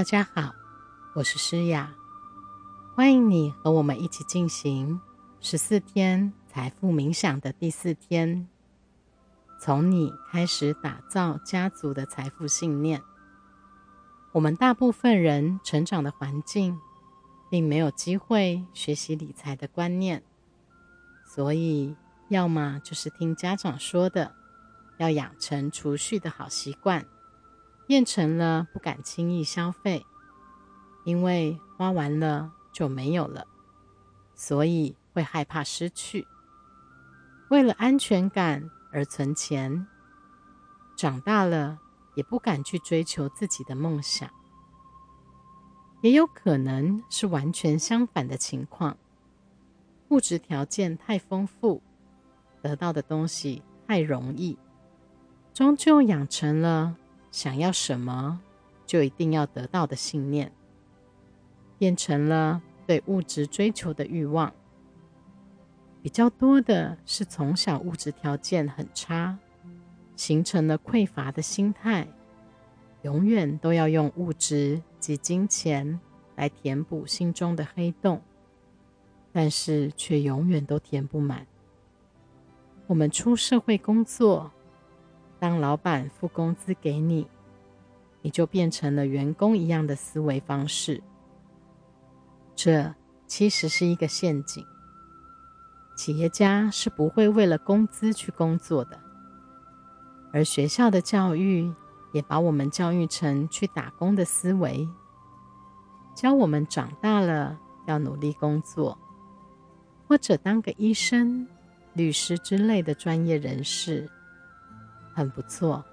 大家好，我是诗雅，欢迎你和我们一起进行十四天财富冥想的第四天。从你开始打造家族的财富信念。我们大部分人成长的环境，并没有机会学习理财的观念，所以要么就是听家长说的，要养成储蓄的好习惯。变成了不敢轻易消费，因为花完了就没有了，所以会害怕失去。为了安全感而存钱，长大了也不敢去追求自己的梦想。也有可能是完全相反的情况，物质条件太丰富，得到的东西太容易，终究养成了。想要什么，就一定要得到的信念，变成了对物质追求的欲望。比较多的是从小物质条件很差，形成了匮乏的心态，永远都要用物质及金钱来填补心中的黑洞，但是却永远都填不满。我们出社会工作。当老板付工资给你，你就变成了员工一样的思维方式。这其实是一个陷阱。企业家是不会为了工资去工作的，而学校的教育也把我们教育成去打工的思维，教我们长大了要努力工作，或者当个医生、律师之类的专业人士。很不错，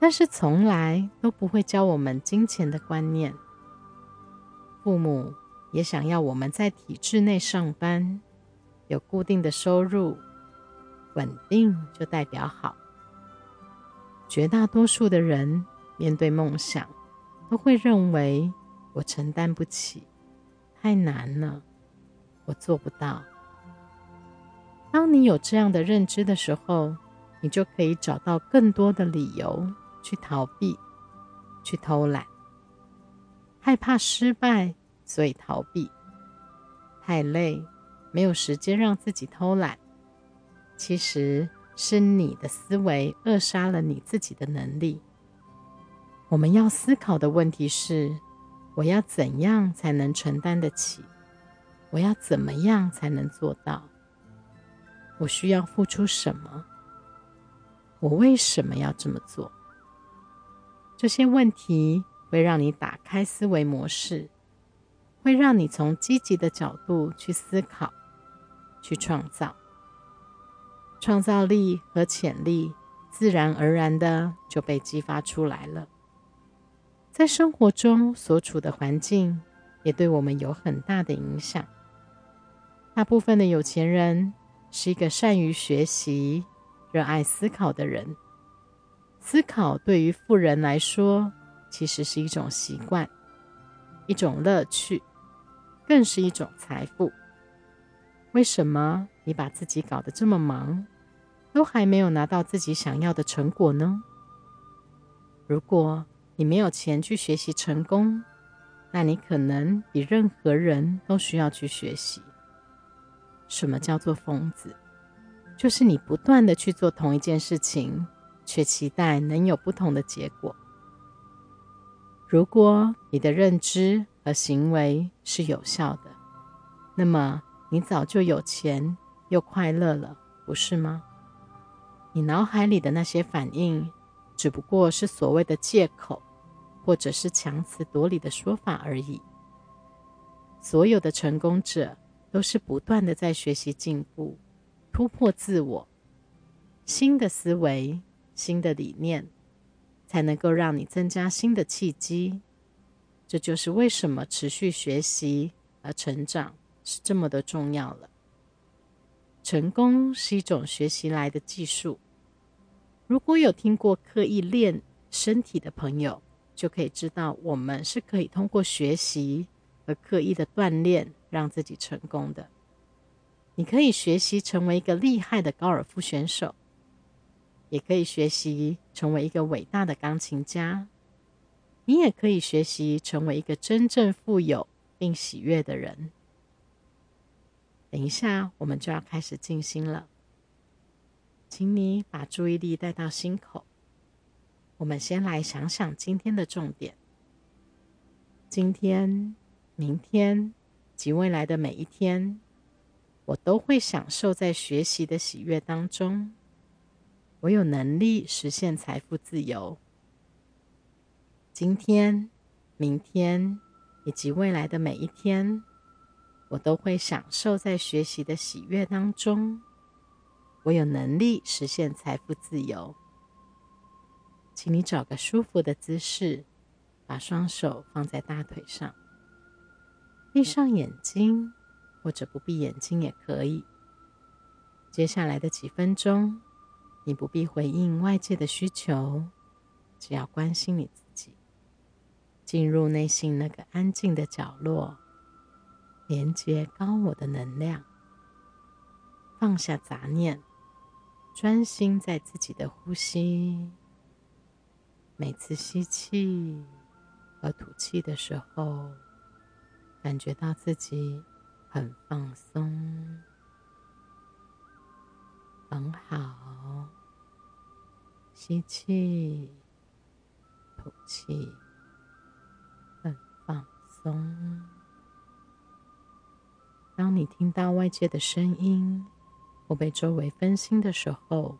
但是从来都不会教我们金钱的观念。父母也想要我们在体制内上班，有固定的收入，稳定就代表好。绝大多数的人面对梦想，都会认为我承担不起，太难了，我做不到。当你有这样的认知的时候，你就可以找到更多的理由去逃避、去偷懒。害怕失败，所以逃避；太累，没有时间让自己偷懒。其实是你的思维扼杀了你自己的能力。我们要思考的问题是：我要怎样才能承担得起？我要怎么样才能做到？我需要付出什么？我为什么要这么做？这些问题会让你打开思维模式，会让你从积极的角度去思考、去创造。创造力和潜力自然而然的就被激发出来了。在生活中所处的环境也对我们有很大的影响。大部分的有钱人是一个善于学习。热爱思考的人，思考对于富人来说，其实是一种习惯，一种乐趣，更是一种财富。为什么你把自己搞得这么忙，都还没有拿到自己想要的成果呢？如果你没有钱去学习成功，那你可能比任何人都需要去学习。什么叫做疯子？就是你不断的去做同一件事情，却期待能有不同的结果。如果你的认知和行为是有效的，那么你早就有钱又快乐了，不是吗？你脑海里的那些反应，只不过是所谓的借口，或者是强词夺理的说法而已。所有的成功者都是不断的在学习进步。突破自我，新的思维、新的理念，才能够让你增加新的契机。这就是为什么持续学习而成长是这么的重要了。成功是一种学习来的技术。如果有听过刻意练身体的朋友，就可以知道，我们是可以通过学习和刻意的锻炼，让自己成功的。你可以学习成为一个厉害的高尔夫选手，也可以学习成为一个伟大的钢琴家。你也可以学习成为一个真正富有并喜悦的人。等一下，我们就要开始静心了，请你把注意力带到心口。我们先来想想今天的重点。今天、明天及未来的每一天，我都会享受在学习的喜悦当中。我有能力实现财富自由。今天、明天以及未来的每一天，我都会享受在学习的喜悦当中。我有能力实现财富自由。请你找个舒服的姿势，把双手放在大腿上，闭上眼睛，或者不闭眼睛也可以。接下来的几分钟，你不必回应外界的需求，只要关心你自己，进入内心那个安静的角落，连接高我的能量，放下杂念，专心在自己的呼吸。每次吸气和吐气的时候，感觉到自己很放松，很好。吸气，吐气，很放松。当你听到外界的声音或被周围分心的时候，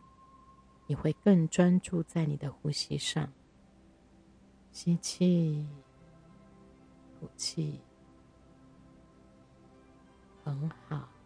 你会更专注在你的呼吸上。吸气，吐气，很好。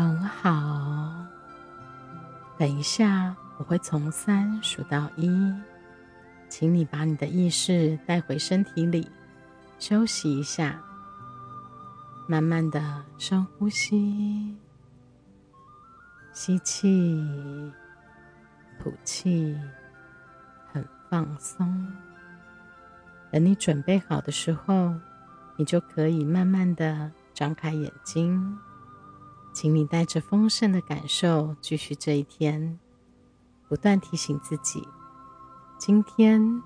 很好，等一下我会从三数到一，请你把你的意识带回身体里，休息一下，慢慢的深呼吸，吸气，吐气，很放松。等你准备好的时候，你就可以慢慢的张开眼睛。请你带着丰盛的感受继续这一天，不断提醒自己：今天、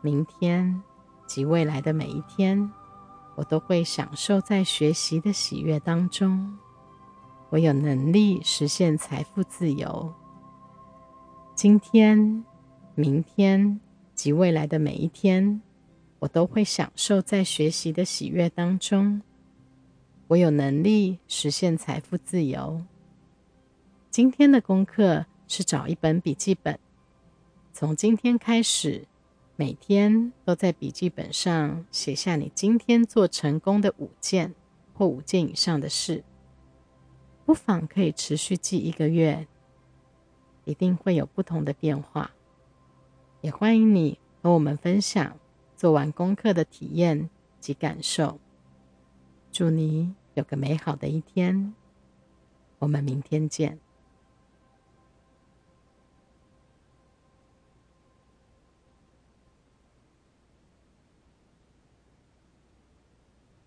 明天及未来的每一天，我都会享受在学习的喜悦当中。我有能力实现财富自由。今天、明天及未来的每一天，我都会享受在学习的喜悦当中。我有能力实现财富自由。今天的功课是找一本笔记本，从今天开始，每天都在笔记本上写下你今天做成功的五件或五件以上的事。不妨可以持续记一个月，一定会有不同的变化。也欢迎你和我们分享做完功课的体验及感受。祝你有个美好的一天，我们明天见。